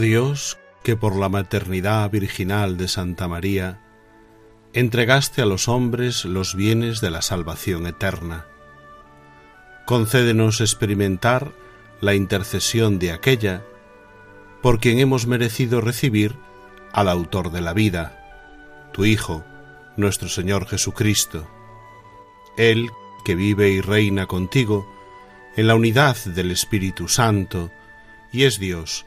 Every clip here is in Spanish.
Dios, que por la maternidad virginal de Santa María entregaste a los hombres los bienes de la salvación eterna. Concédenos experimentar la intercesión de aquella por quien hemos merecido recibir al autor de la vida, tu Hijo, nuestro Señor Jesucristo. Él, que vive y reina contigo, en la unidad del Espíritu Santo, y es Dios,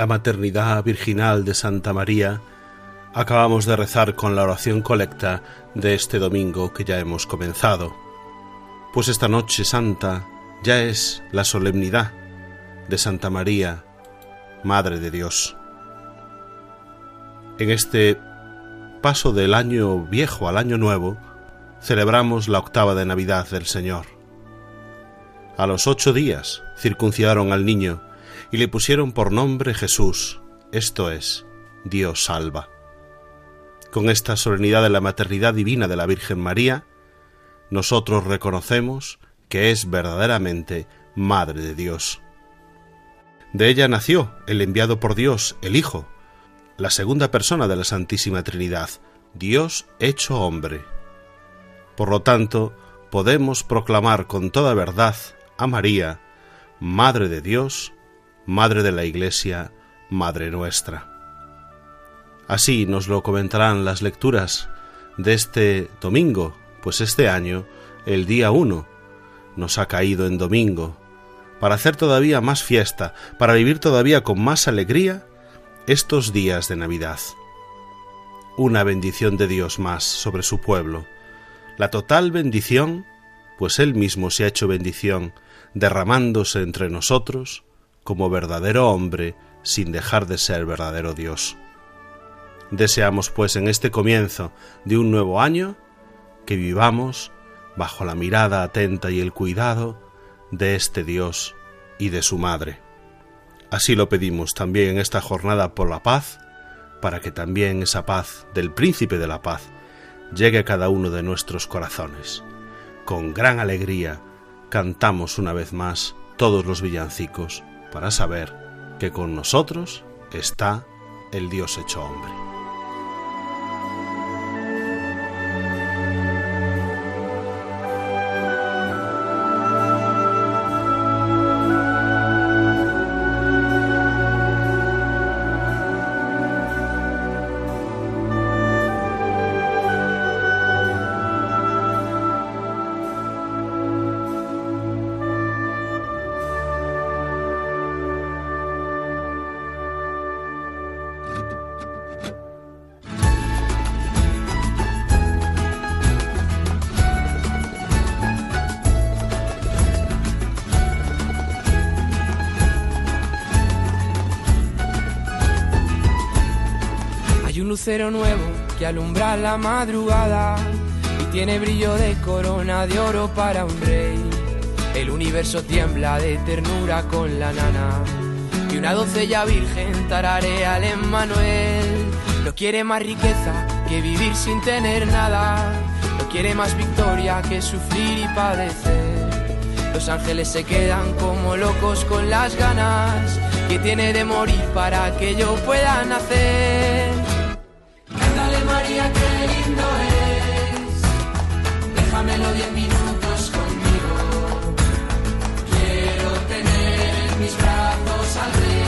La maternidad virginal de Santa María, acabamos de rezar con la oración colecta de este domingo que ya hemos comenzado. Pues esta noche santa ya es la solemnidad de Santa María, Madre de Dios. En este paso del año viejo al año nuevo, celebramos la octava de Navidad del Señor. A los ocho días circuncidaron al niño y le pusieron por nombre Jesús, esto es, Dios salva. Con esta solemnidad de la maternidad divina de la Virgen María, nosotros reconocemos que es verdaderamente Madre de Dios. De ella nació el enviado por Dios, el Hijo, la segunda persona de la Santísima Trinidad, Dios hecho hombre. Por lo tanto, podemos proclamar con toda verdad a María, Madre de Dios, Madre de la Iglesia, Madre nuestra. Así nos lo comentarán las lecturas de este domingo, pues este año, el día uno, nos ha caído en domingo, para hacer todavía más fiesta, para vivir todavía con más alegría estos días de Navidad. Una bendición de Dios más sobre su pueblo, la total bendición, pues Él mismo se ha hecho bendición, derramándose entre nosotros, como verdadero hombre sin dejar de ser verdadero Dios. Deseamos, pues, en este comienzo de un nuevo año, que vivamos bajo la mirada atenta y el cuidado de este Dios y de su Madre. Así lo pedimos también en esta jornada por la paz, para que también esa paz del Príncipe de la Paz llegue a cada uno de nuestros corazones. Con gran alegría cantamos una vez más todos los villancicos para saber que con nosotros está el Dios hecho hombre. Lucero nuevo que alumbra la madrugada y tiene brillo de corona de oro para un rey. El universo tiembla de ternura con la nana. Y una doncella virgen tararea al Emmanuel. No quiere más riqueza que vivir sin tener nada. No quiere más victoria que sufrir y padecer. Los ángeles se quedan como locos con las ganas que tiene de morir para que yo pueda nacer. Qué lindo es. Déjamelo diez minutos conmigo. Quiero tener en mis brazos al rey.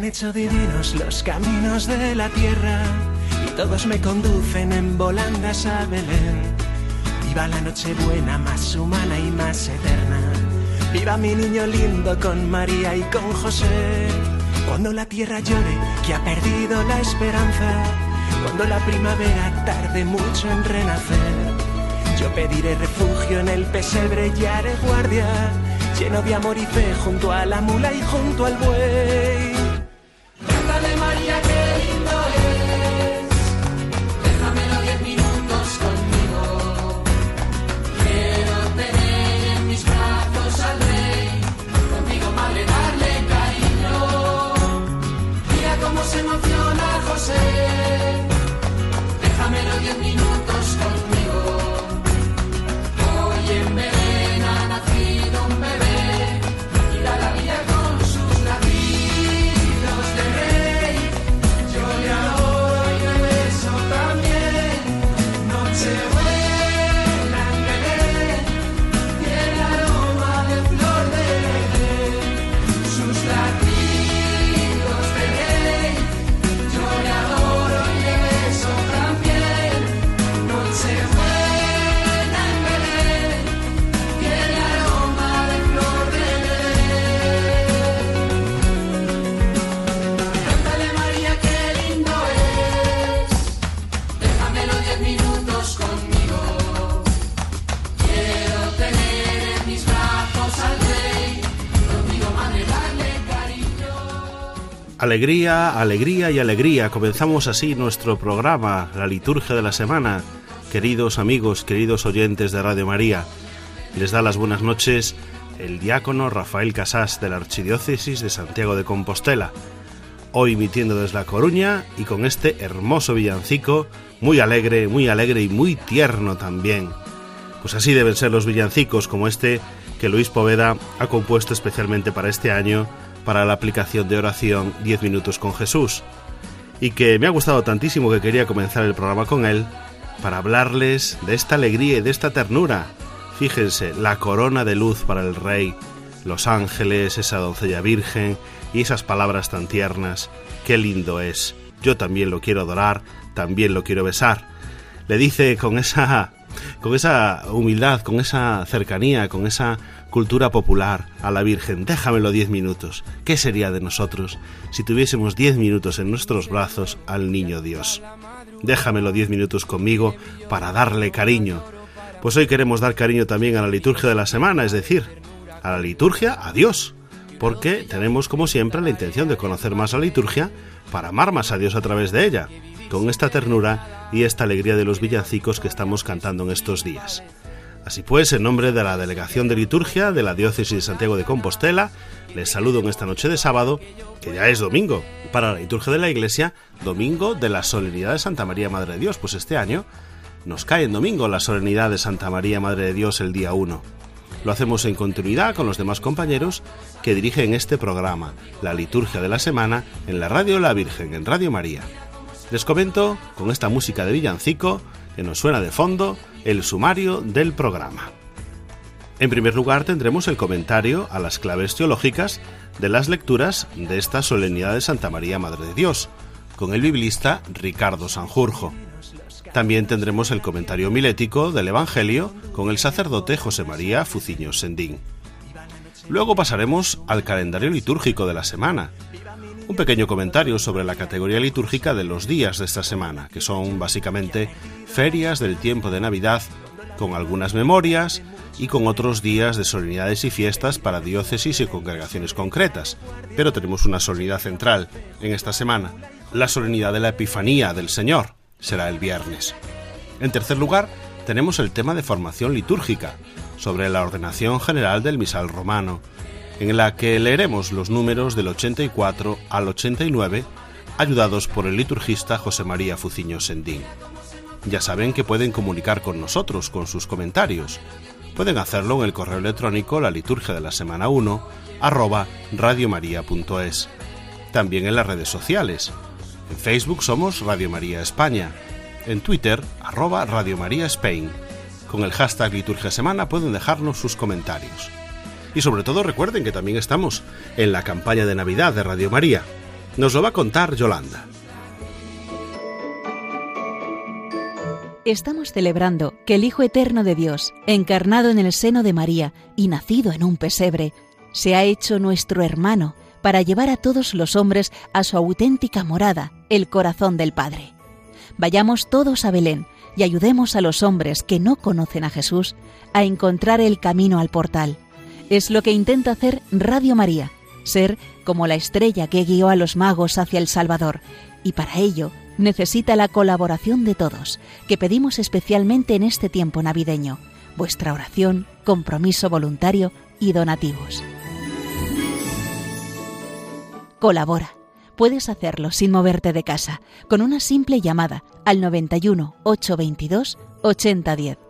Han hecho divinos los caminos de la tierra y todos me conducen en volandas a Belén. Viva la noche buena, más humana y más eterna. Viva mi niño lindo con María y con José. Cuando la tierra llore que ha perdido la esperanza. Cuando la primavera tarde mucho en renacer. Yo pediré refugio en el pesebre y haré guardia, lleno de amor y fe junto a la mula y junto al buey. Alegría, alegría y alegría. Comenzamos así nuestro programa, la liturgia de la semana. Queridos amigos, queridos oyentes de Radio María, les da las buenas noches el diácono Rafael Casás de la Archidiócesis de Santiago de Compostela. Hoy emitiendo desde La Coruña y con este hermoso villancico, muy alegre, muy alegre y muy tierno también. Pues así deben ser los villancicos como este que Luis Poveda ha compuesto especialmente para este año para la aplicación de oración 10 minutos con Jesús y que me ha gustado tantísimo que quería comenzar el programa con él para hablarles de esta alegría y de esta ternura. Fíjense, la corona de luz para el rey, los ángeles, esa doncella virgen y esas palabras tan tiernas. Qué lindo es. Yo también lo quiero adorar, también lo quiero besar. Le dice con esa con esa humildad, con esa cercanía, con esa cultura popular a la Virgen, déjamelo diez minutos. ¿Qué sería de nosotros si tuviésemos diez minutos en nuestros brazos al niño Dios? Déjamelo diez minutos conmigo para darle cariño. Pues hoy queremos dar cariño también a la liturgia de la semana, es decir, a la liturgia a Dios, porque tenemos como siempre la intención de conocer más la liturgia para amar más a Dios a través de ella, con esta ternura y esta alegría de los villancicos que estamos cantando en estos días. Así pues, en nombre de la Delegación de Liturgia de la Diócesis de Santiago de Compostela, les saludo en esta noche de sábado, que ya es domingo, para la liturgia de la Iglesia, domingo de la solemnidad de Santa María Madre de Dios, pues este año nos cae en domingo la solemnidad de Santa María Madre de Dios el día 1. Lo hacemos en continuidad con los demás compañeros que dirigen este programa, la liturgia de la semana, en la Radio La Virgen, en Radio María. Les comento, con esta música de villancico, que nos suena de fondo, el sumario del programa. En primer lugar tendremos el comentario a las claves teológicas de las lecturas de esta solemnidad de Santa María Madre de Dios, con el biblista Ricardo Sanjurjo. También tendremos el comentario milético del Evangelio con el sacerdote José María Fuciño Sendín. Luego pasaremos al calendario litúrgico de la semana. Un pequeño comentario sobre la categoría litúrgica de los días de esta semana, que son básicamente ferias del tiempo de Navidad, con algunas memorias y con otros días de solemnidades y fiestas para diócesis y congregaciones concretas. Pero tenemos una solemnidad central en esta semana, la solemnidad de la Epifanía del Señor. Será el viernes. En tercer lugar, tenemos el tema de formación litúrgica, sobre la ordenación general del misal romano, en la que leeremos los números del 84 al 89, ayudados por el liturgista José María Fuciño Sendín. Ya saben que pueden comunicar con nosotros con sus comentarios. Pueden hacerlo en el correo electrónico la liturgia de la semana 1 arroba radiomaria.es. También en las redes sociales. En Facebook somos Radio María España. En Twitter, arroba Radio María Spain. Con el hashtag Liturgia Semana pueden dejarnos sus comentarios. Y sobre todo recuerden que también estamos en la campaña de Navidad de Radio María. Nos lo va a contar Yolanda. Estamos celebrando que el Hijo Eterno de Dios, encarnado en el seno de María y nacido en un pesebre, se ha hecho nuestro hermano para llevar a todos los hombres a su auténtica morada, el corazón del Padre. Vayamos todos a Belén y ayudemos a los hombres que no conocen a Jesús a encontrar el camino al portal. Es lo que intenta hacer Radio María, ser como la estrella que guió a los magos hacia el Salvador, y para ello necesita la colaboración de todos, que pedimos especialmente en este tiempo navideño, vuestra oración, compromiso voluntario y donativos. Colabora. Puedes hacerlo sin moverte de casa, con una simple llamada al 91 822 8010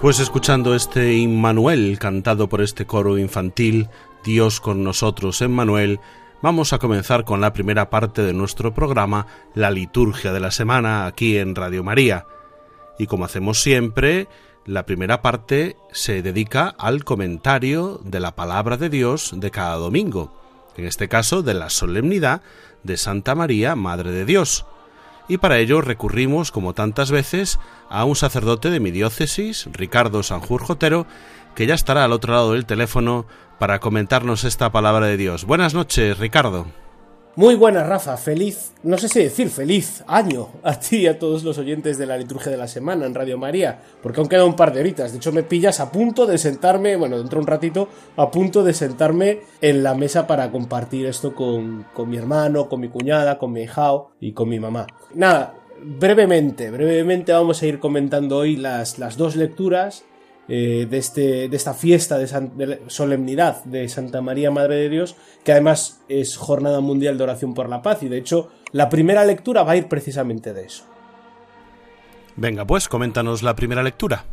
Pues escuchando este Immanuel cantado por este coro infantil, Dios con nosotros, Emmanuel, vamos a comenzar con la primera parte de nuestro programa, la liturgia de la semana, aquí en Radio María. Y como hacemos siempre, la primera parte se dedica al comentario de la palabra de Dios de cada domingo, en este caso de la solemnidad de Santa María, Madre de Dios y para ello recurrimos, como tantas veces, a un sacerdote de mi diócesis, Ricardo Sanjur Jotero, que ya estará al otro lado del teléfono para comentarnos esta palabra de Dios. Buenas noches, Ricardo. Muy buena, Rafa. Feliz, no sé si decir feliz año a ti y a todos los oyentes de la liturgia de la semana en Radio María, porque aún queda un par de horitas. De hecho, me pillas a punto de sentarme, bueno, dentro de un ratito, a punto de sentarme en la mesa para compartir esto con, con mi hermano, con mi cuñada, con mi hijao y con mi mamá. Nada, brevemente, brevemente vamos a ir comentando hoy las, las dos lecturas eh, de, este, de esta fiesta de, san- de la solemnidad de Santa María Madre de Dios, que además es Jornada Mundial de Oración por la Paz, y de hecho la primera lectura va a ir precisamente de eso. Venga, pues coméntanos la primera lectura.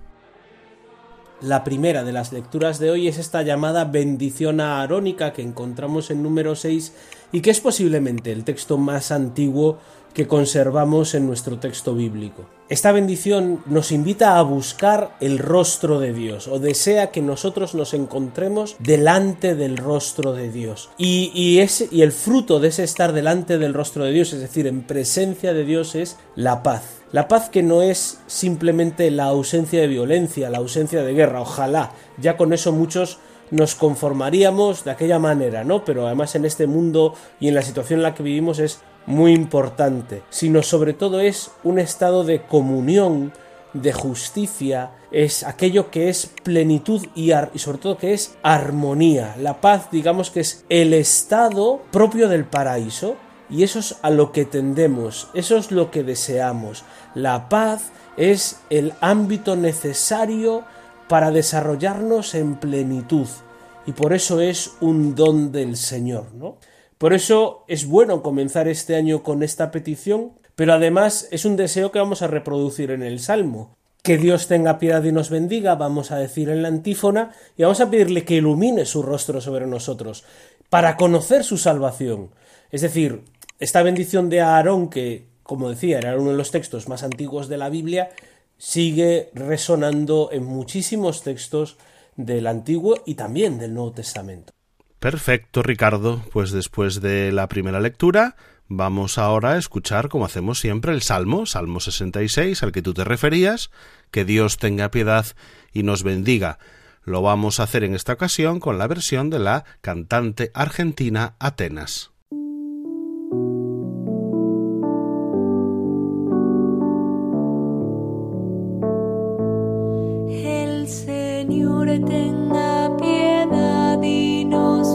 La primera de las lecturas de hoy es esta llamada bendición aarónica que encontramos en número 6 y que es posiblemente el texto más antiguo que conservamos en nuestro texto bíblico. Esta bendición nos invita a buscar el rostro de Dios o desea que nosotros nos encontremos delante del rostro de Dios. Y, y, ese, y el fruto de ese estar delante del rostro de Dios, es decir, en presencia de Dios, es la paz. La paz que no es simplemente la ausencia de violencia, la ausencia de guerra, ojalá, ya con eso muchos nos conformaríamos de aquella manera, ¿no? Pero además en este mundo y en la situación en la que vivimos es muy importante, sino sobre todo es un estado de comunión, de justicia, es aquello que es plenitud y, sobre todo que es armonía. La paz, digamos que es el estado propio del paraíso y eso es a lo que tendemos, eso es lo que deseamos. La paz es el ámbito necesario para desarrollarnos en plenitud y por eso es un don del Señor, ¿no? Por eso es bueno comenzar este año con esta petición, pero además es un deseo que vamos a reproducir en el Salmo. Que Dios tenga piedad y nos bendiga, vamos a decir en la antífona, y vamos a pedirle que ilumine su rostro sobre nosotros, para conocer su salvación. Es decir, esta bendición de Aarón, que, como decía, era uno de los textos más antiguos de la Biblia, sigue resonando en muchísimos textos del Antiguo y también del Nuevo Testamento. Perfecto, Ricardo. Pues después de la primera lectura, vamos ahora a escuchar, como hacemos siempre, el Salmo, Salmo 66, al que tú te referías, que Dios tenga piedad y nos bendiga. Lo vamos a hacer en esta ocasión con la versión de la cantante argentina Atenas. El Señor tenga piedad y nos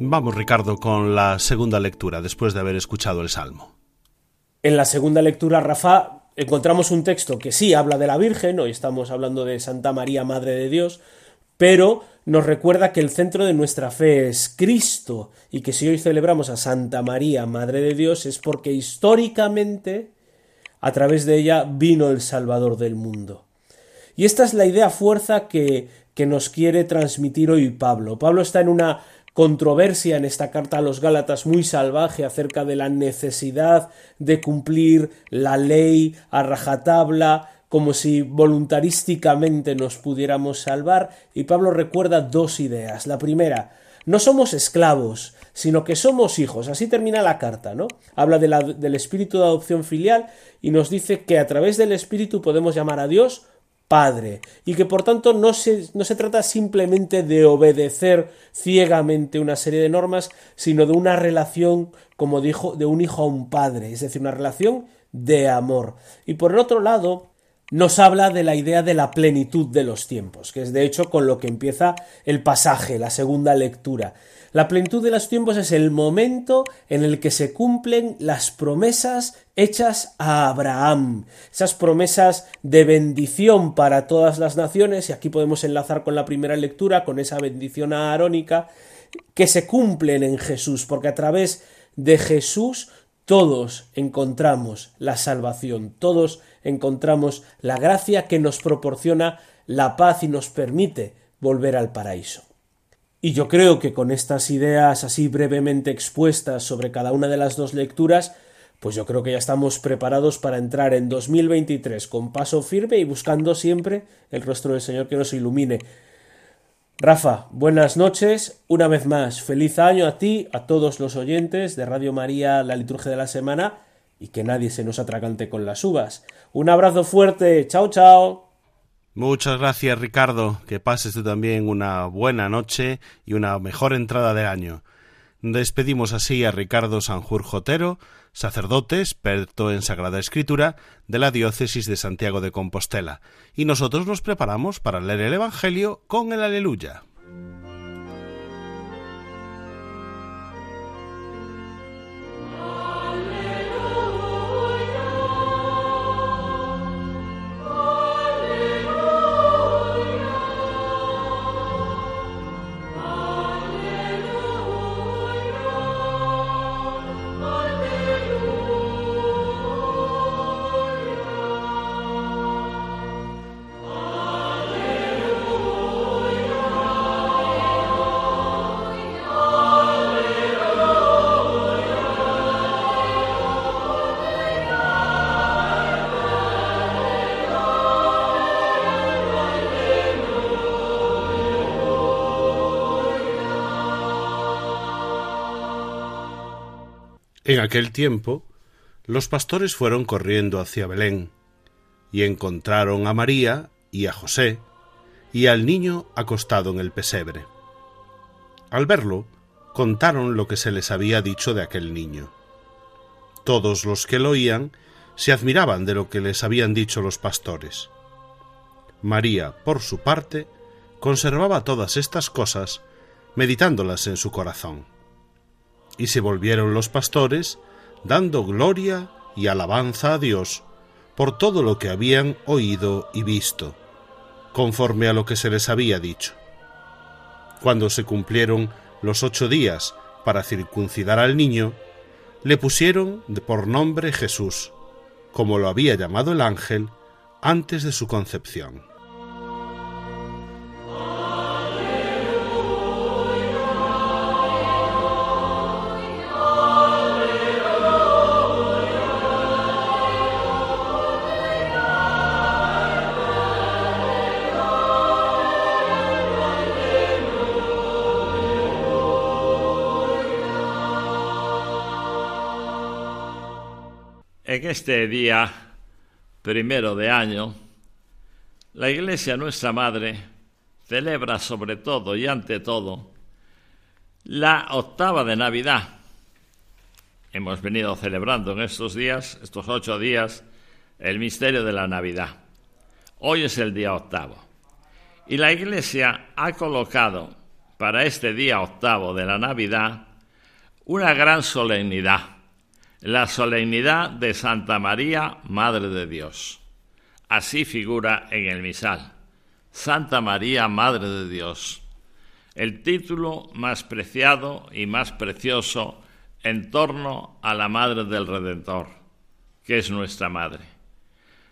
Vamos, Ricardo, con la segunda lectura, después de haber escuchado el Salmo. En la segunda lectura, Rafa, encontramos un texto que sí habla de la Virgen, hoy estamos hablando de Santa María, Madre de Dios, pero nos recuerda que el centro de nuestra fe es Cristo y que si hoy celebramos a Santa María, Madre de Dios, es porque históricamente a través de ella vino el Salvador del mundo. Y esta es la idea fuerza que, que nos quiere transmitir hoy Pablo. Pablo está en una controversia en esta carta a los Gálatas muy salvaje acerca de la necesidad de cumplir la ley a rajatabla como si voluntarísticamente nos pudiéramos salvar y Pablo recuerda dos ideas. La primera, no somos esclavos, sino que somos hijos. Así termina la carta, ¿no? Habla de la, del espíritu de adopción filial y nos dice que a través del espíritu podemos llamar a Dios Padre, y que por tanto no se, no se trata simplemente de obedecer ciegamente una serie de normas, sino de una relación, como dijo, de un hijo a un padre, es decir, una relación de amor. Y por el otro lado, nos habla de la idea de la plenitud de los tiempos, que es de hecho con lo que empieza el pasaje, la segunda lectura. La plenitud de los tiempos es el momento en el que se cumplen las promesas hechas a Abraham, esas promesas de bendición para todas las naciones, y aquí podemos enlazar con la primera lectura, con esa bendición aarónica, que se cumplen en Jesús, porque a través de Jesús todos encontramos la salvación, todos encontramos la gracia que nos proporciona la paz y nos permite volver al paraíso. Y yo creo que con estas ideas así brevemente expuestas sobre cada una de las dos lecturas, pues yo creo que ya estamos preparados para entrar en 2023 con paso firme y buscando siempre el rostro del Señor que nos ilumine. Rafa, buenas noches. Una vez más, feliz año a ti, a todos los oyentes de Radio María, la liturgia de la semana, y que nadie se nos atragante con las uvas. Un abrazo fuerte. Chao, chao. Muchas gracias, Ricardo. Que pases tú también una buena noche y una mejor entrada de año. Despedimos así a Ricardo Sanjur Jotero, sacerdote experto en Sagrada Escritura de la Diócesis de Santiago de Compostela, y nosotros nos preparamos para leer el Evangelio con el Aleluya. Aquel tiempo, los pastores fueron corriendo hacia Belén, y encontraron a María y a José, y al niño acostado en el pesebre. Al verlo, contaron lo que se les había dicho de aquel niño. Todos los que lo oían se admiraban de lo que les habían dicho los pastores. María, por su parte, conservaba todas estas cosas, meditándolas en su corazón. Y se volvieron los pastores, dando gloria y alabanza a Dios por todo lo que habían oído y visto, conforme a lo que se les había dicho. Cuando se cumplieron los ocho días para circuncidar al niño, le pusieron por nombre Jesús, como lo había llamado el ángel antes de su concepción. En este día primero de año, la Iglesia nuestra Madre celebra sobre todo y ante todo la octava de Navidad. Hemos venido celebrando en estos días, estos ocho días, el misterio de la Navidad. Hoy es el día octavo. Y la Iglesia ha colocado para este día octavo de la Navidad una gran solemnidad la solemnidad de Santa María, Madre de Dios. Así figura en el misal. Santa María, Madre de Dios. El título más preciado y más precioso en torno a la Madre del Redentor, que es nuestra Madre.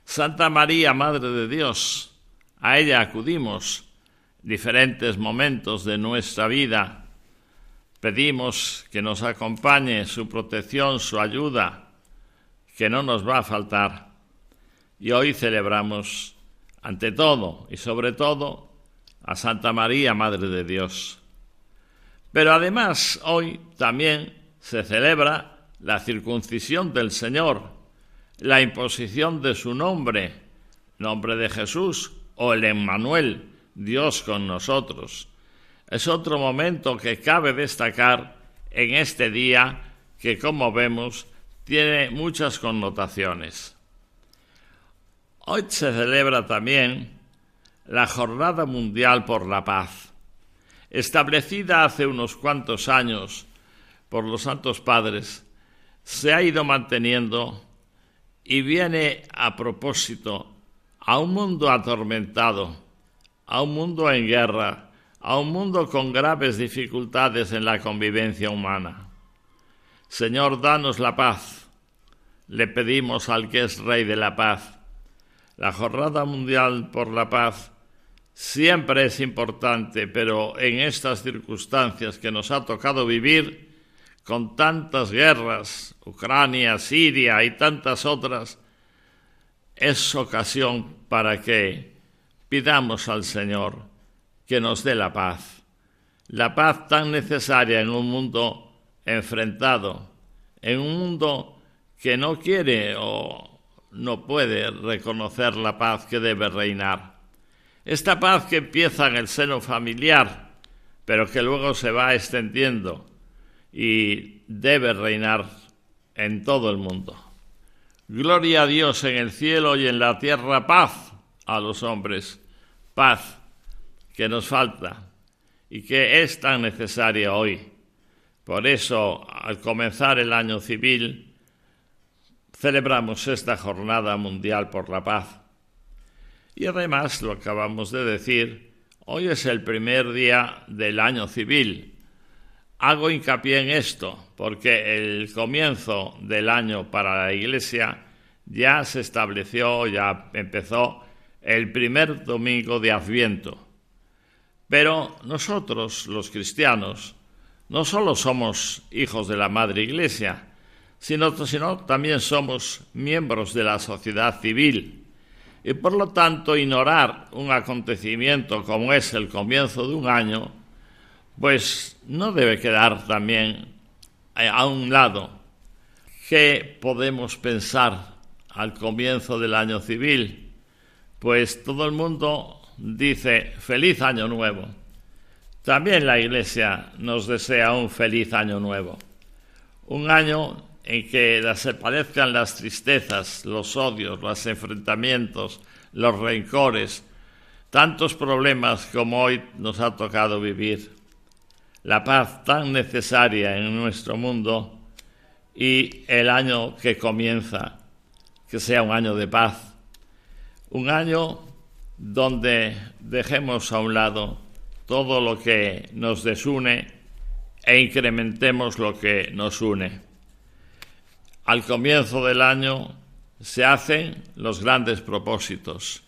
Santa María, Madre de Dios, a ella acudimos diferentes momentos de nuestra vida Pedimos que nos acompañe su protección, su ayuda, que no nos va a faltar. Y hoy celebramos, ante todo y sobre todo, a Santa María, Madre de Dios. Pero además hoy también se celebra la circuncisión del Señor, la imposición de su nombre, nombre de Jesús, o el Emmanuel, Dios con nosotros es otro momento que cabe destacar en este día que, como vemos, tiene muchas connotaciones. Hoy se celebra también la Jornada Mundial por la Paz, establecida hace unos cuantos años por los Santos Padres, se ha ido manteniendo y viene a propósito a un mundo atormentado, a un mundo en guerra, a un mundo con graves dificultades en la convivencia humana. Señor, danos la paz. Le pedimos al que es Rey de la paz. La Jornada Mundial por la Paz siempre es importante, pero en estas circunstancias que nos ha tocado vivir, con tantas guerras, Ucrania, Siria y tantas otras, es ocasión para que pidamos al Señor que nos dé la paz. La paz tan necesaria en un mundo enfrentado, en un mundo que no quiere o no puede reconocer la paz que debe reinar. Esta paz que empieza en el seno familiar, pero que luego se va extendiendo y debe reinar en todo el mundo. Gloria a Dios en el cielo y en la tierra, paz a los hombres, paz que nos falta y que es tan necesaria hoy. Por eso, al comenzar el año civil, celebramos esta jornada mundial por la paz. Y además, lo acabamos de decir, hoy es el primer día del año civil. Hago hincapié en esto porque el comienzo del año para la Iglesia ya se estableció, ya empezó el primer domingo de Adviento. Pero nosotros, los cristianos, no solo somos hijos de la Madre Iglesia, sino, sino también somos miembros de la sociedad civil. Y por lo tanto, ignorar un acontecimiento como es el comienzo de un año, pues no debe quedar también a un lado. ¿Qué podemos pensar al comienzo del año civil? Pues todo el mundo dice feliz año nuevo. También la Iglesia nos desea un feliz año nuevo. Un año en que desaparezcan las tristezas, los odios, los enfrentamientos, los rencores, tantos problemas como hoy nos ha tocado vivir. La paz tan necesaria en nuestro mundo y el año que comienza, que sea un año de paz. Un año donde dejemos a un lado todo lo que nos desune e incrementemos lo que nos une. Al comienzo del año se hacen los grandes propósitos.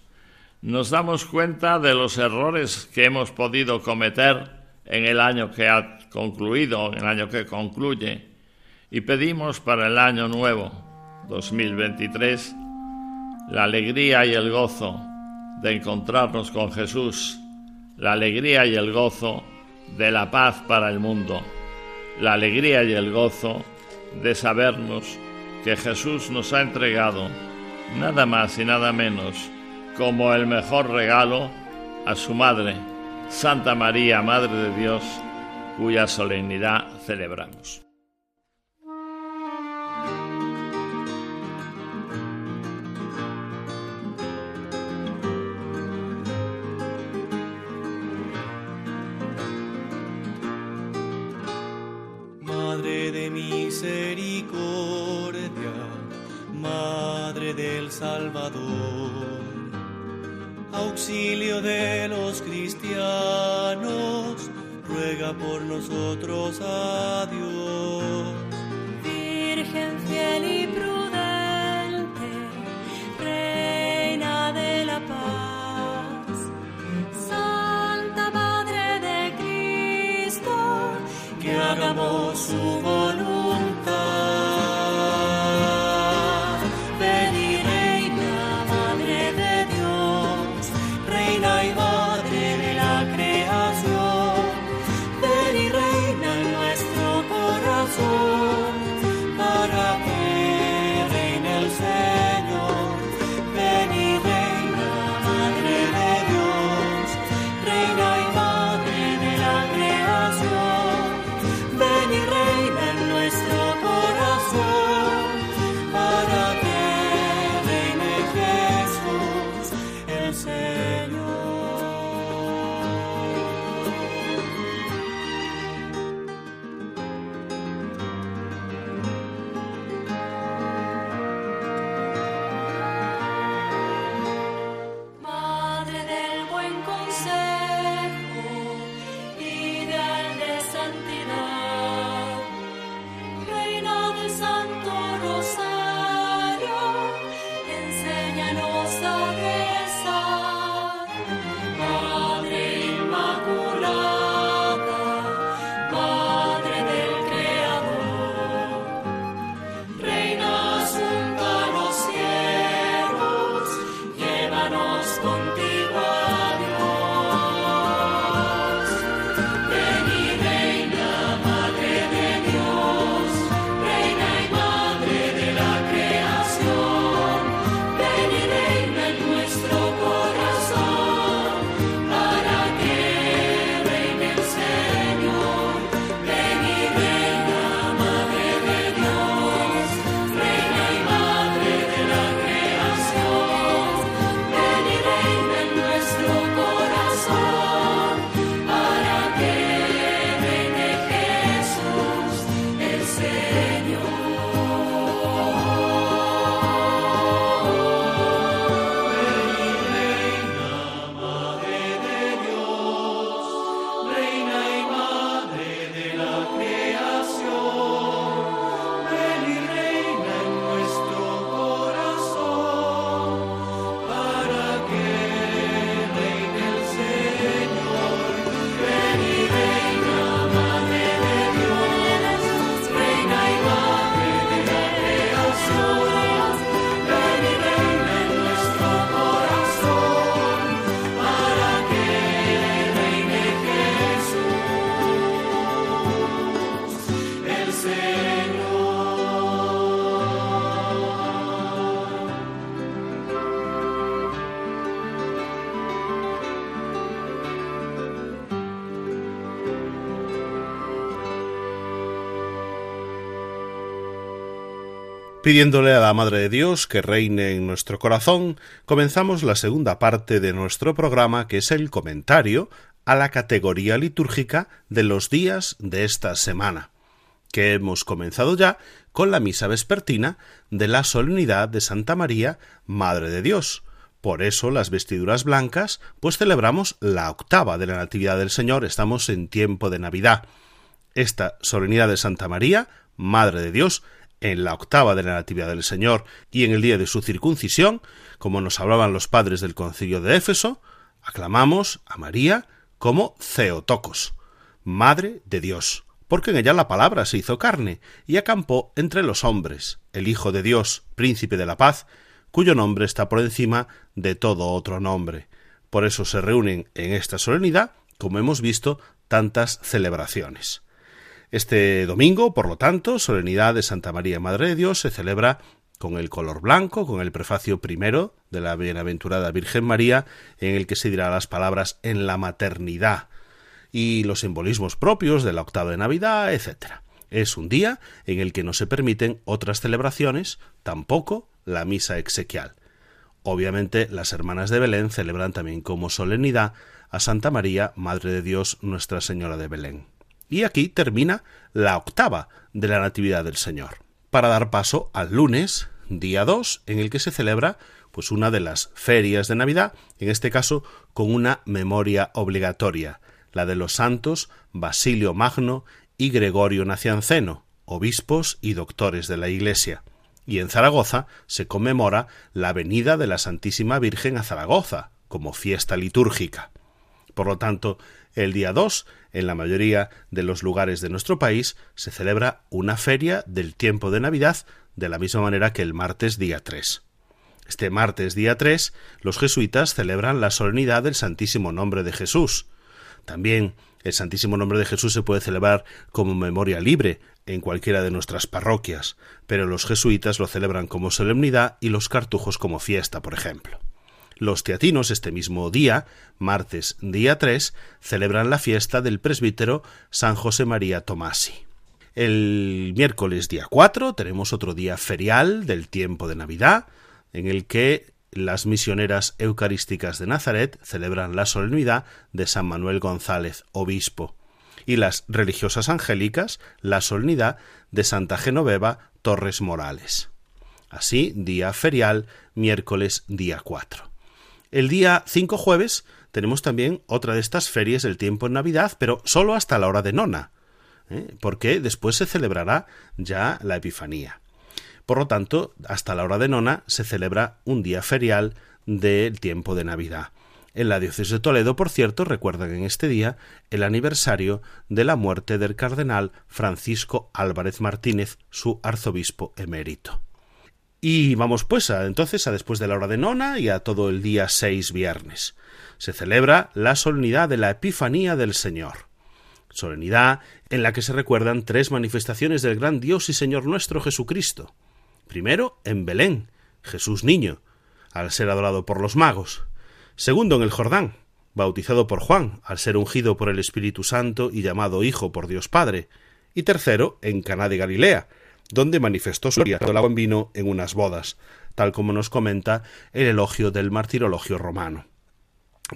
Nos damos cuenta de los errores que hemos podido cometer en el año que ha concluido, en el año que concluye, y pedimos para el año nuevo, 2023, la alegría y el gozo de encontrarnos con Jesús, la alegría y el gozo de la paz para el mundo, la alegría y el gozo de sabernos que Jesús nos ha entregado nada más y nada menos como el mejor regalo a su Madre, Santa María, Madre de Dios, cuya solemnidad celebramos. De misericordia, Madre del Salvador, auxilio de los cristianos, ruega por nosotros a Dios. Pidiéndole a la Madre de Dios que reine en nuestro corazón, comenzamos la segunda parte de nuestro programa, que es el comentario a la categoría litúrgica de los días de esta semana, que hemos comenzado ya con la misa vespertina de la solemnidad de Santa María, Madre de Dios. Por eso las vestiduras blancas, pues celebramos la octava de la Natividad del Señor, estamos en tiempo de Navidad. Esta solemnidad de Santa María, Madre de Dios, en la octava de la Natividad del Señor y en el día de su circuncisión, como nos hablaban los padres del concilio de Éfeso, aclamamos a María como Theotokos, Madre de Dios, porque en ella la palabra se hizo carne y acampó entre los hombres, el Hijo de Dios, Príncipe de la Paz, cuyo nombre está por encima de todo otro nombre. Por eso se reúnen en esta solemnidad, como hemos visto, tantas celebraciones. Este domingo, por lo tanto, solemnidad de Santa María Madre de Dios se celebra con el color blanco, con el prefacio primero de la Bienaventurada Virgen María, en el que se dirá las palabras en la maternidad y los simbolismos propios de la octava de Navidad, etc. Es un día en el que no se permiten otras celebraciones, tampoco la misa exequial. Obviamente las hermanas de Belén celebran también como solemnidad a Santa María, Madre de Dios, Nuestra Señora de Belén. Y aquí termina la octava de la Natividad del Señor, para dar paso al lunes, día 2, en el que se celebra pues una de las ferias de Navidad, en este caso con una memoria obligatoria, la de los santos Basilio Magno y Gregorio Nacianceno, obispos y doctores de la Iglesia. Y en Zaragoza se conmemora la venida de la Santísima Virgen a Zaragoza, como fiesta litúrgica. Por lo tanto, el día 2, en la mayoría de los lugares de nuestro país, se celebra una feria del tiempo de Navidad de la misma manera que el martes día 3. Este martes día 3, los jesuitas celebran la solemnidad del Santísimo Nombre de Jesús. También el Santísimo Nombre de Jesús se puede celebrar como memoria libre en cualquiera de nuestras parroquias, pero los jesuitas lo celebran como solemnidad y los cartujos como fiesta, por ejemplo. Los teatinos este mismo día, martes día 3, celebran la fiesta del presbítero San José María Tomasi. El miércoles día 4 tenemos otro día ferial del tiempo de Navidad, en el que las misioneras eucarísticas de Nazaret celebran la solemnidad de San Manuel González, obispo, y las religiosas angélicas la solemnidad de Santa Genoveva Torres Morales. Así, día ferial, miércoles día 4. El día 5 jueves tenemos también otra de estas ferias del tiempo en Navidad, pero solo hasta la hora de nona, ¿eh? porque después se celebrará ya la Epifanía. Por lo tanto, hasta la hora de nona se celebra un día ferial del tiempo de Navidad. En la diócesis de Toledo, por cierto, recuerdan en este día el aniversario de la muerte del cardenal Francisco Álvarez Martínez, su arzobispo emérito. Y vamos pues a, entonces a después de la hora de nona y a todo el día seis viernes. Se celebra la solemnidad de la Epifanía del Señor. Solemnidad en la que se recuerdan tres manifestaciones del gran Dios y Señor nuestro Jesucristo. Primero, en Belén, Jesús niño, al ser adorado por los magos. Segundo, en el Jordán, bautizado por Juan, al ser ungido por el Espíritu Santo y llamado Hijo por Dios Padre. Y tercero, en Caná de Galilea, donde manifestó su gloria el en vino en unas bodas, tal como nos comenta el elogio del martirologio romano.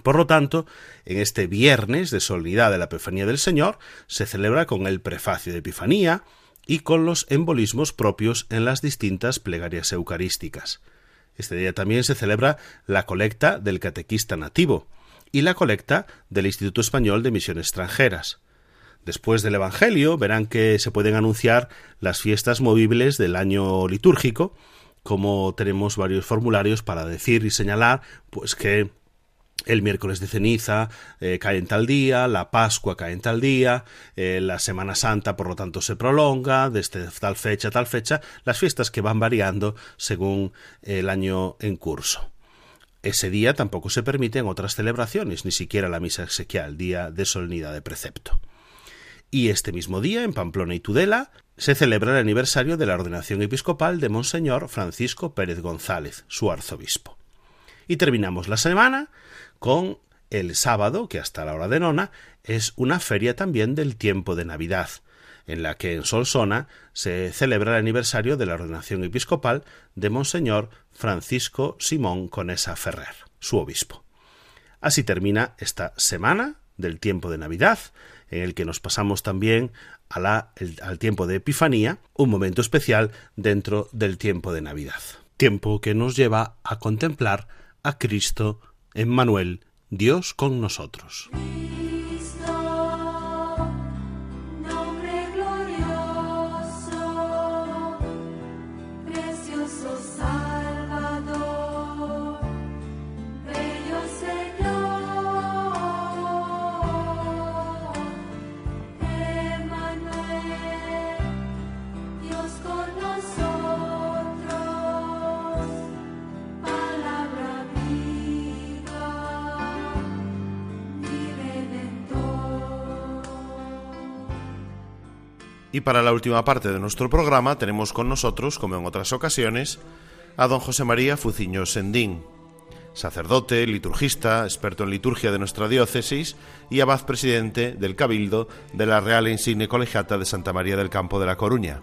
Por lo tanto, en este viernes de solemnidad de la Epifanía del Señor se celebra con el prefacio de Epifanía y con los embolismos propios en las distintas plegarias eucarísticas. Este día también se celebra la colecta del catequista nativo y la colecta del Instituto Español de Misiones Extranjeras. Después del Evangelio verán que se pueden anunciar las fiestas movibles del año litúrgico, como tenemos varios formularios para decir y señalar pues que el miércoles de ceniza eh, cae en tal día, la Pascua cae en tal día, eh, la Semana Santa por lo tanto se prolonga desde tal fecha a tal fecha, las fiestas que van variando según el año en curso. Ese día tampoco se permiten otras celebraciones, ni siquiera la misa exequial, día de solemnidad de precepto. Y este mismo día, en Pamplona y Tudela, se celebra el aniversario de la ordenación episcopal de Monseñor Francisco Pérez González, su arzobispo. Y terminamos la semana con el sábado, que hasta la hora de nona es una feria también del tiempo de Navidad, en la que en Solsona se celebra el aniversario de la ordenación episcopal de Monseñor Francisco Simón Conesa Ferrer, su obispo. Así termina esta semana del tiempo de Navidad, en el que nos pasamos también al tiempo de Epifanía, un momento especial dentro del tiempo de Navidad. Tiempo que nos lleva a contemplar a Cristo, Emmanuel, Dios con nosotros. Para la última parte de nuestro programa tenemos con nosotros, como en otras ocasiones, a don José María Fuciño Sendín, sacerdote, liturgista, experto en liturgia de nuestra diócesis y abad presidente del Cabildo de la Real e Insigne Colegiata de Santa María del Campo de la Coruña.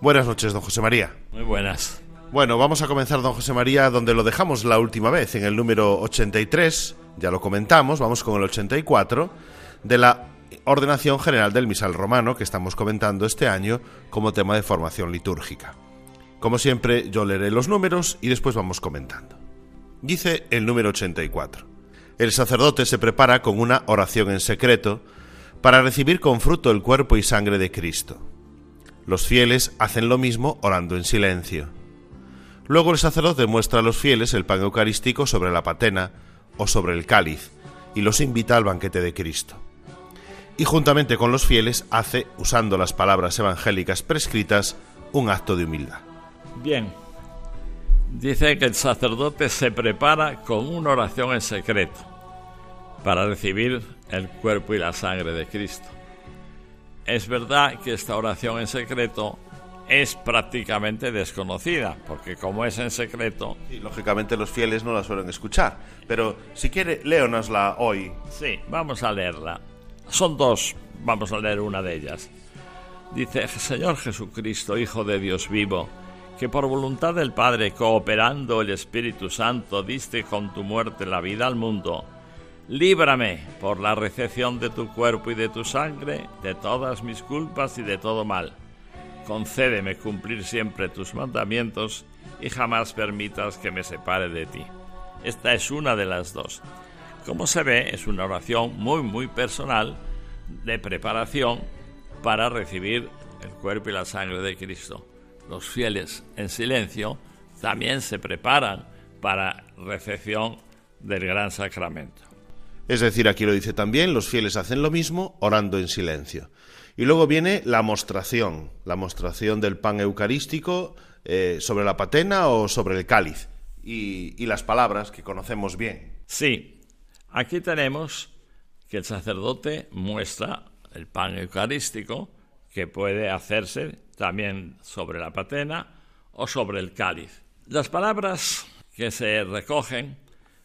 Buenas noches, don José María. Muy buenas. Bueno, vamos a comenzar, don José María, donde lo dejamos la última vez, en el número 83, ya lo comentamos, vamos con el 84, de la ordenación general del misal romano que estamos comentando este año como tema de formación litúrgica. Como siempre, yo leeré los números y después vamos comentando. Dice el número 84. El sacerdote se prepara con una oración en secreto para recibir con fruto el cuerpo y sangre de Cristo. Los fieles hacen lo mismo orando en silencio. Luego el sacerdote muestra a los fieles el pan eucarístico sobre la patena o sobre el cáliz y los invita al banquete de Cristo. Y juntamente con los fieles hace, usando las palabras evangélicas prescritas, un acto de humildad. Bien. Dice que el sacerdote se prepara con una oración en secreto para recibir el cuerpo y la sangre de Cristo. Es verdad que esta oración en secreto es prácticamente desconocida, porque como es en secreto, Y lógicamente los fieles no la suelen escuchar, pero si quiere, léonosla hoy. Sí, vamos a leerla. Son dos, vamos a leer una de ellas. Dice, Señor Jesucristo, Hijo de Dios vivo, que por voluntad del Padre, cooperando el Espíritu Santo, diste con tu muerte la vida al mundo, líbrame por la recepción de tu cuerpo y de tu sangre de todas mis culpas y de todo mal. Concédeme cumplir siempre tus mandamientos y jamás permitas que me separe de ti. Esta es una de las dos. Como se ve, es una oración muy, muy personal de preparación para recibir el cuerpo y la sangre de Cristo. Los fieles en silencio también se preparan para recepción del gran sacramento. Es decir, aquí lo dice también, los fieles hacen lo mismo orando en silencio. Y luego viene la mostración, la mostración del pan eucarístico eh, sobre la patena o sobre el cáliz. Y, y las palabras que conocemos bien. Sí, aquí tenemos que el sacerdote muestra el pan eucarístico que puede hacerse también sobre la patena o sobre el cáliz. Las palabras que se recogen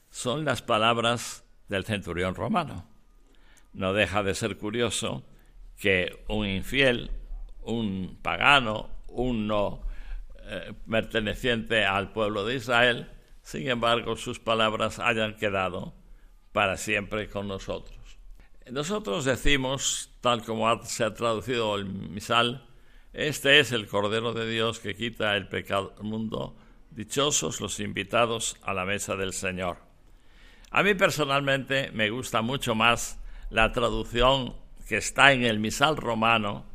son las palabras del centurión romano. No deja de ser curioso que un infiel, un pagano, un no eh, perteneciente al pueblo de Israel, sin embargo sus palabras hayan quedado para siempre con nosotros. Nosotros decimos, tal como se ha traducido el misal, este es el Cordero de Dios que quita el pecado del mundo, dichosos los invitados a la mesa del Señor. A mí personalmente me gusta mucho más la traducción que está en el misal romano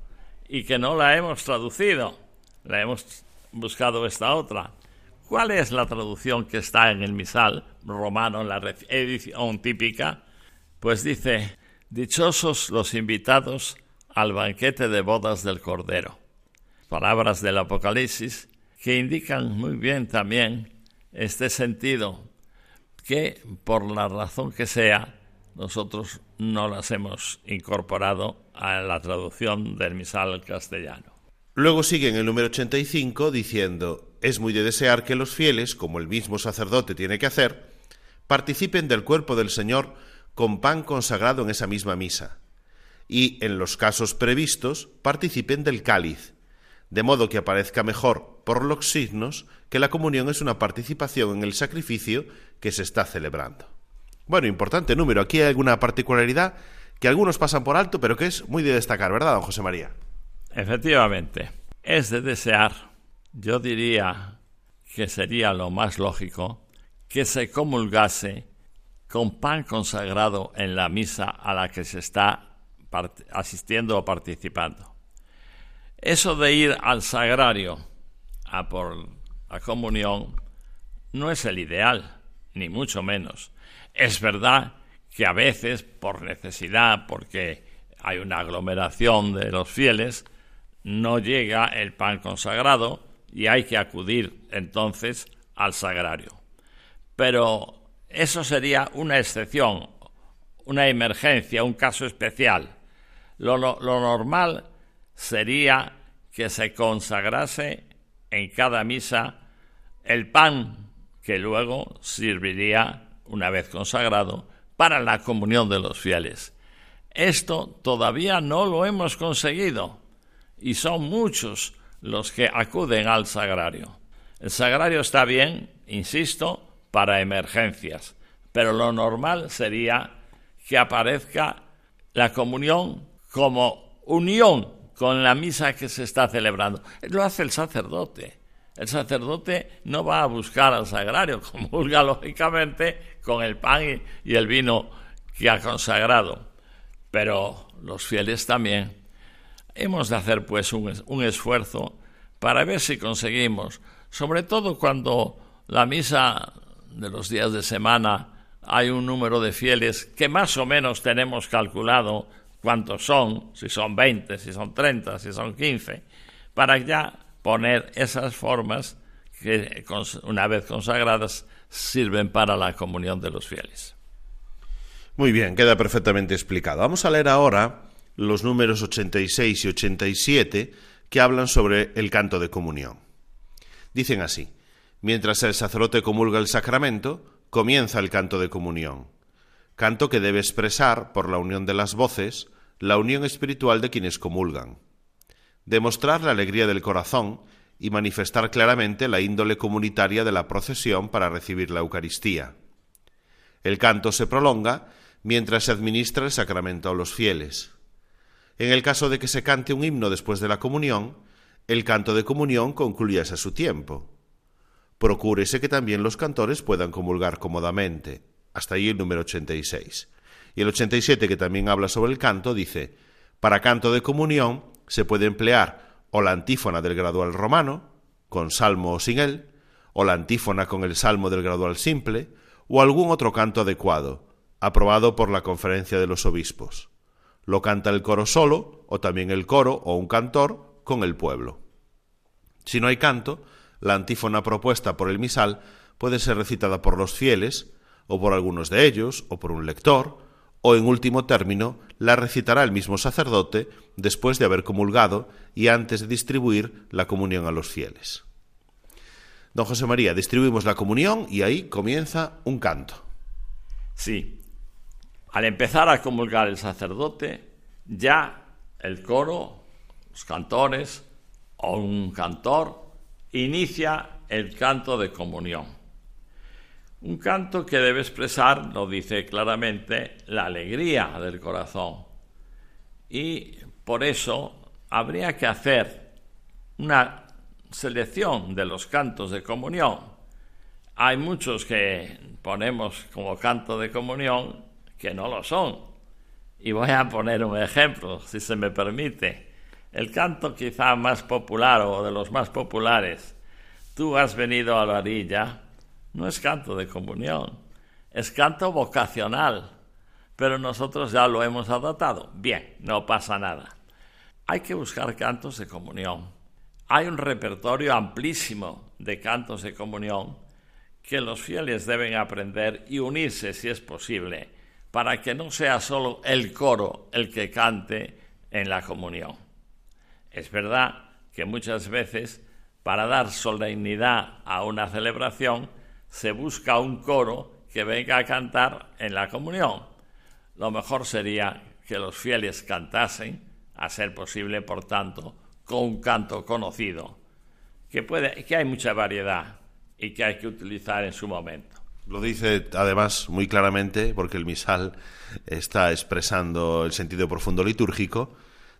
y que no la hemos traducido, la hemos buscado esta otra. ¿Cuál es la traducción que está en el misal romano, en la edición típica? Pues dice, dichosos los invitados al banquete de bodas del Cordero. Palabras del Apocalipsis que indican muy bien también este sentido que por la razón que sea nosotros no las hemos incorporado a la traducción del misal castellano. Luego sigue en el número 85 diciendo, es muy de desear que los fieles, como el mismo sacerdote tiene que hacer, participen del cuerpo del Señor con pan consagrado en esa misma misa. y, en los casos previstos, participen del cáliz, de modo que aparezca mejor por los signos que la comunión es una participación en el sacrificio que se está celebrando. Bueno, importante número. Aquí hay alguna particularidad que algunos pasan por alto, pero que es muy de destacar, ¿verdad, don José María? Efectivamente, es de desear, yo diría que sería lo más lógico, que se comulgase con pan consagrado en la misa a la que se está asistiendo o participando. Eso de ir al sagrario a por la comunión no es el ideal, ni mucho menos. Es verdad que a veces, por necesidad, porque hay una aglomeración de los fieles, no llega el pan consagrado y hay que acudir entonces al sagrario. Pero eso sería una excepción, una emergencia, un caso especial. Lo, normal sería que se consagrase en cada misa el pan que luego serviría, una vez consagrado, para la comunión de los fieles. Esto todavía no lo hemos conseguido y son muchos los que acuden al sagrario. El sagrario está bien, insisto, para emergencias, pero lo normal sería que aparezca la comunión como unión con la misa que se está celebrando. Lo hace el sacerdote. El sacerdote no va a buscar al sagrario, comulga lógicamente con el pan y, el vino que ha consagrado. Pero los fieles también. Hemos de hacer pues un, un esfuerzo para ver si conseguimos, sobre todo cuando la misa de los días de semana hay un número de fieles que más o menos tenemos calculado cuántos son, si son 20, si son 30, si son 15, para ya poner esas formas que una vez consagradas sirven para la comunión de los fieles. Muy bien, queda perfectamente explicado. Vamos a leer ahora los números 86 y 87 que hablan sobre el canto de comunión. Dicen así, mientras el sacerdote comulga el sacramento, comienza el canto de comunión, canto que debe expresar, por la unión de las voces, la unión espiritual de quienes comulgan, demostrar la alegría del corazón y manifestar claramente la índole comunitaria de la procesión para recibir la Eucaristía. El canto se prolonga mientras se administra el sacramento a los fieles. En el caso de que se cante un himno después de la comunión, el canto de comunión concluyese a su tiempo. Procúrese que también los cantores puedan comulgar cómodamente. Hasta ahí el número 86. Y el 87, que también habla sobre el canto, dice, para canto de comunión se puede emplear o la antífona del gradual romano, con salmo o sin él, o la antífona con el salmo del gradual simple, o algún otro canto adecuado, aprobado por la conferencia de los obispos. Lo canta el coro solo, o también el coro o un cantor con el pueblo. Si no hay canto, la antífona propuesta por el misal puede ser recitada por los fieles, o por algunos de ellos, o por un lector, o en último término, la recitará el mismo sacerdote después de haber comulgado y antes de distribuir la comunión a los fieles. Don José María, distribuimos la comunión y ahí comienza un canto. Sí, al empezar a comulgar el sacerdote, ya el coro, los cantores o un cantor inicia el canto de comunión. Un canto que debe expresar, lo dice claramente, la alegría del corazón. Y por eso habría que hacer una selección de los cantos de comunión. Hay muchos que ponemos como canto de comunión que no lo son. Y voy a poner un ejemplo, si se me permite. El canto quizá más popular o de los más populares, tú has venido a la orilla, no es canto de comunión, es canto vocacional, pero nosotros ya lo hemos adoptado. Bien, no pasa nada. Hay que buscar cantos de comunión. Hay un repertorio amplísimo de cantos de comunión que los fieles deben aprender y unirse si es posible, para que no sea solo el coro el que cante en la comunión. Es verdad que muchas veces, para dar solemnidad a una celebración, se busca un coro que venga a cantar en la comunión. Lo mejor sería que los fieles cantasen, a ser posible, por tanto, con un canto conocido, que, puede, que hay mucha variedad y que hay que utilizar en su momento. Lo dice además muy claramente porque el misal está expresando el sentido profundo litúrgico.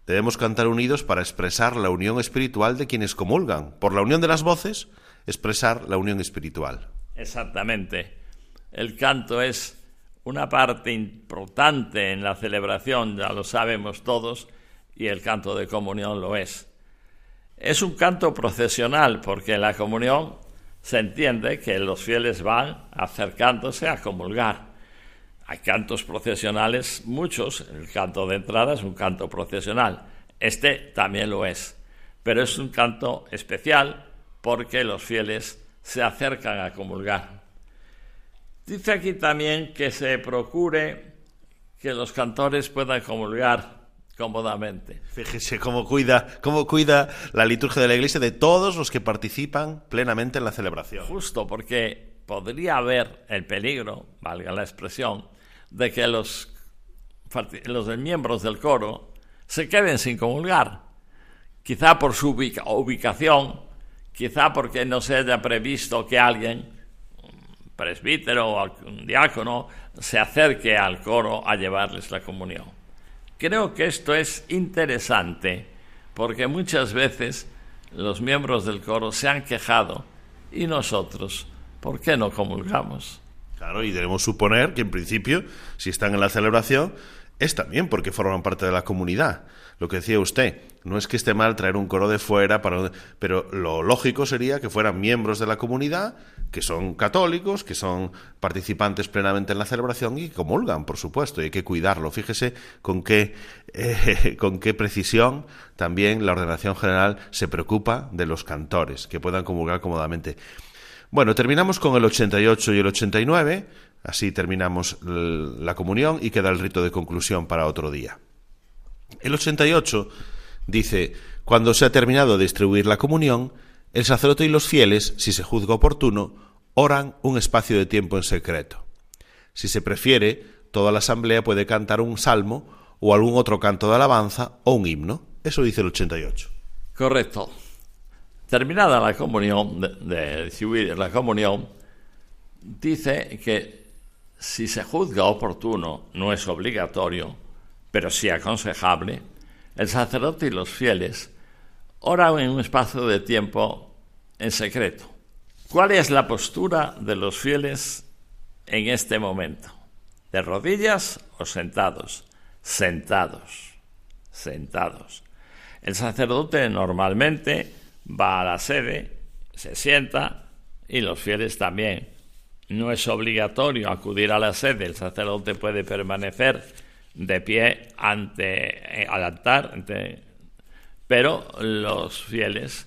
Debemos cantar unidos para expresar la unión espiritual de quienes comulgan. Por la unión de las voces, expresar la unión espiritual. Exactamente. El canto es una parte importante en la celebración, ya lo sabemos todos, y el canto de comunión lo es. Es un canto procesional porque la comunión se entiende que los fieles van acercándose a comulgar. Hay cantos procesionales, muchos. El canto de entrada es un canto procesional. Este también lo es. Pero es un canto especial porque los fieles se acercan a comulgar. Dice aquí también que se procure que los cantores puedan comulgar cómodamente. Fíjese cómo cuida, cómo cuida la liturgia de la Iglesia de todos los que participan plenamente en la celebración. Justo porque podría haber el peligro, valga la expresión, de que los, los miembros del coro se queden sin comulgar. Quizá por su ubica- ubicación, quizá porque no se haya previsto que alguien, un presbítero o un diácono, se acerque al coro a llevarles la comunión. Creo que esto es interesante porque muchas veces los miembros del coro se han quejado y nosotros, ¿por qué no comulgamos? Claro, y debemos suponer que en principio, si están en la celebración, es también porque forman parte de la comunidad. Lo que decía usted, no es que esté mal traer un coro de fuera, para, pero lo lógico sería que fueran miembros de la comunidad, que son católicos, que son participantes plenamente en la celebración y comulgan, por supuesto, y hay que cuidarlo. Fíjese con qué, eh, con qué precisión también la ordenación general se preocupa de los cantores, que puedan comulgar cómodamente. Bueno, terminamos con el 88 y el 89, así terminamos la comunión y queda el rito de conclusión para otro día. El 88 dice, cuando se ha terminado de distribuir la comunión, el sacerdote y los fieles, si se juzga oportuno, oran un espacio de tiempo en secreto. Si se prefiere, toda la asamblea puede cantar un salmo o algún otro canto de alabanza o un himno. Eso dice el 88. Correcto. Terminada la comunión, la comunión, dice que si se juzga oportuno, no es obligatorio, pero sí aconsejable, el sacerdote y los fieles oran en un espacio de tiempo en secreto. ¿Cuál es la postura de los fieles en este momento? ¿De rodillas o sentados? Sentados, sentados. El sacerdote normalmente va a la sede, se sienta y los fieles también. No es obligatorio acudir a la sede, el sacerdote puede permanecer de pie ante eh, al altar, ante- pero los fieles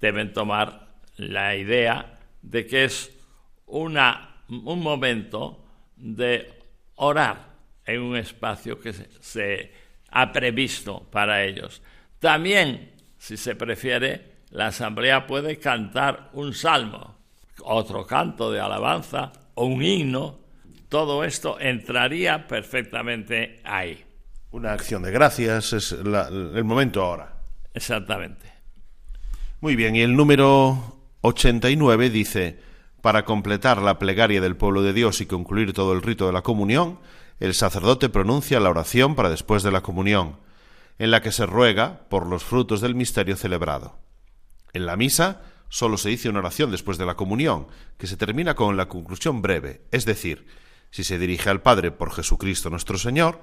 deben tomar la idea de que es una, un momento de orar en un espacio que se, se ha previsto para ellos. También, si se prefiere, la asamblea puede cantar un salmo, otro canto de alabanza o un himno. Todo esto entraría perfectamente ahí. Una acción de gracias es la- el momento ahora. Exactamente. Muy bien, y el número 89 dice, para completar la plegaria del pueblo de Dios y concluir todo el rito de la comunión, el sacerdote pronuncia la oración para después de la comunión, en la que se ruega por los frutos del misterio celebrado. En la misa solo se dice una oración después de la comunión, que se termina con la conclusión breve, es decir, si se dirige al Padre por Jesucristo nuestro Señor,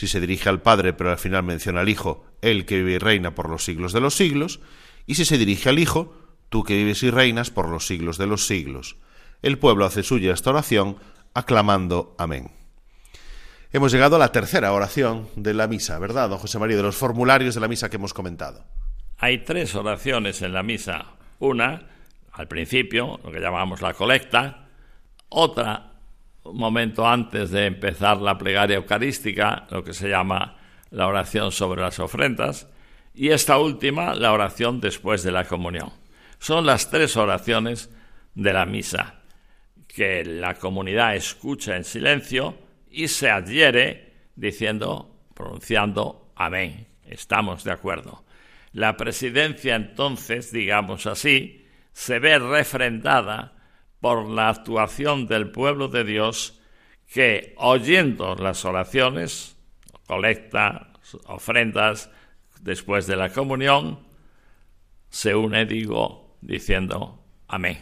si se dirige al Padre pero al final menciona al Hijo, Él que vive y reina por los siglos de los siglos, y si se dirige al Hijo, tú que vives y reinas por los siglos de los siglos. El pueblo hace suya esta oración, aclamando Amén. Hemos llegado a la tercera oración de la misa, ¿verdad, don José María? De los formularios de la misa que hemos comentado. Hay tres oraciones en la misa. Una, al principio, lo que llamamos la colecta. Otra, un momento antes de empezar la plegaria eucarística, lo que se llama la oración sobre las ofrendas. Y esta última, la oración después de la comunión. Son las tres oraciones de la misa que la comunidad escucha en silencio y se adhiere diciendo pronunciando amén. Estamos de acuerdo. La presidencia entonces, digamos así, se ve refrendada por la actuación del pueblo de Dios que, oyendo las oraciones, colecta, ofrendas, después de la comunión, se une, digo, diciendo amén.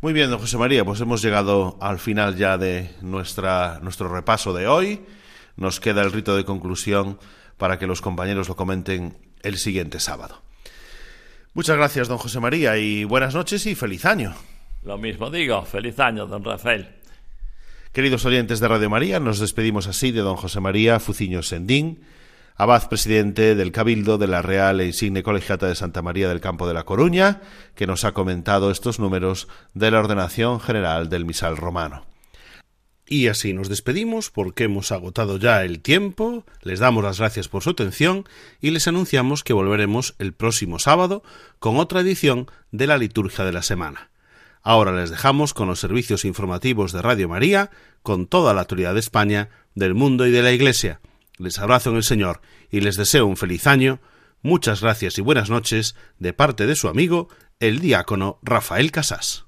Muy bien, don José María, pues hemos llegado al final ya de nuestra, nuestro repaso de hoy. Nos queda el rito de conclusión para que los compañeros lo comenten el siguiente sábado. Muchas gracias, don José María, y buenas noches y feliz año. Lo mismo digo, feliz año, don Rafael. Queridos oyentes de Radio María, nos despedimos así de don José María Fuciño Sendín, abad presidente del Cabildo de la Real e Insigne Colegiata de Santa María del Campo de la Coruña, que nos ha comentado estos números de la ordenación general del misal romano. Y así nos despedimos porque hemos agotado ya el tiempo, les damos las gracias por su atención y les anunciamos que volveremos el próximo sábado con otra edición de la liturgia de la semana. Ahora les dejamos con los servicios informativos de Radio María, con toda la autoridad de España, del mundo y de la Iglesia. Les abrazo en el Señor y les deseo un feliz año. Muchas gracias y buenas noches de parte de su amigo, el diácono Rafael Casás.